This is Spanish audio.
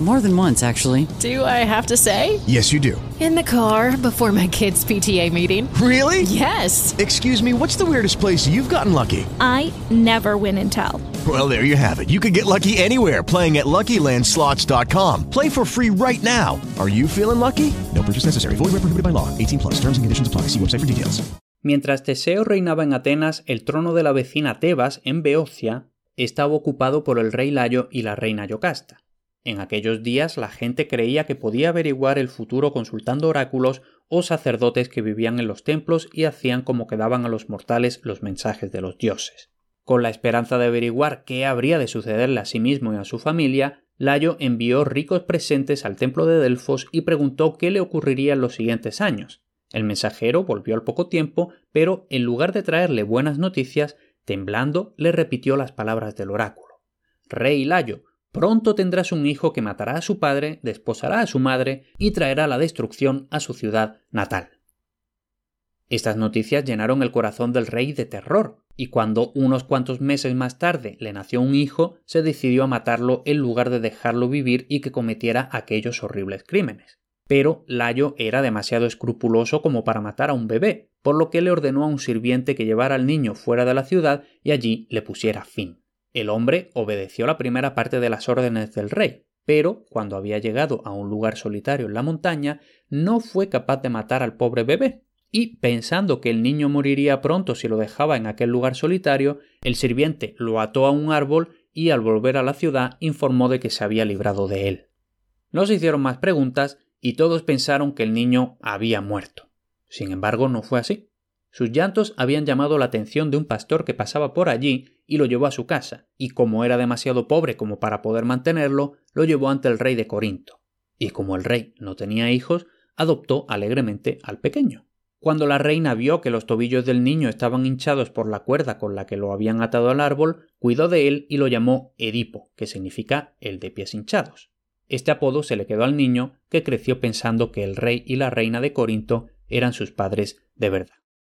More than once, actually. Do I have to say? Yes, you do. In the car before my kids' PTA meeting. Really? Yes. Excuse me, what's the weirdest place you've gotten lucky? I never win and tell. Well, there you have it. You can get lucky anywhere playing at LuckyLandSlots.com. Play for free right now. Are you feeling lucky? No purchase necessary. Void where prohibited by law. 18 plus. Terms and conditions apply. See website for details. Mientras Teseo reinaba en Atenas, el trono de la vecina Tebas, en Beocia, estaba ocupado por el rey Layo y la reina Yocasta. En aquellos días la gente creía que podía averiguar el futuro consultando oráculos o sacerdotes que vivían en los templos y hacían como que daban a los mortales los mensajes de los dioses. Con la esperanza de averiguar qué habría de sucederle a sí mismo y a su familia, Layo envió ricos presentes al templo de Delfos y preguntó qué le ocurriría en los siguientes años. El mensajero volvió al poco tiempo, pero en lugar de traerle buenas noticias, temblando, le repitió las palabras del oráculo. Rey Layo, Pronto tendrás un hijo que matará a su padre, desposará a su madre y traerá la destrucción a su ciudad natal. Estas noticias llenaron el corazón del rey de terror, y cuando unos cuantos meses más tarde le nació un hijo, se decidió a matarlo en lugar de dejarlo vivir y que cometiera aquellos horribles crímenes. Pero Layo era demasiado escrupuloso como para matar a un bebé, por lo que le ordenó a un sirviente que llevara al niño fuera de la ciudad y allí le pusiera fin. El hombre obedeció la primera parte de las órdenes del rey, pero cuando había llegado a un lugar solitario en la montaña, no fue capaz de matar al pobre bebé, y pensando que el niño moriría pronto si lo dejaba en aquel lugar solitario, el sirviente lo ató a un árbol y al volver a la ciudad informó de que se había librado de él. No se hicieron más preguntas y todos pensaron que el niño había muerto. Sin embargo, no fue así. Sus llantos habían llamado la atención de un pastor que pasaba por allí y lo llevó a su casa, y como era demasiado pobre como para poder mantenerlo, lo llevó ante el rey de Corinto. Y como el rey no tenía hijos, adoptó alegremente al pequeño. Cuando la reina vio que los tobillos del niño estaban hinchados por la cuerda con la que lo habían atado al árbol, cuidó de él y lo llamó Edipo, que significa el de pies hinchados. Este apodo se le quedó al niño, que creció pensando que el rey y la reina de Corinto eran sus padres de verdad.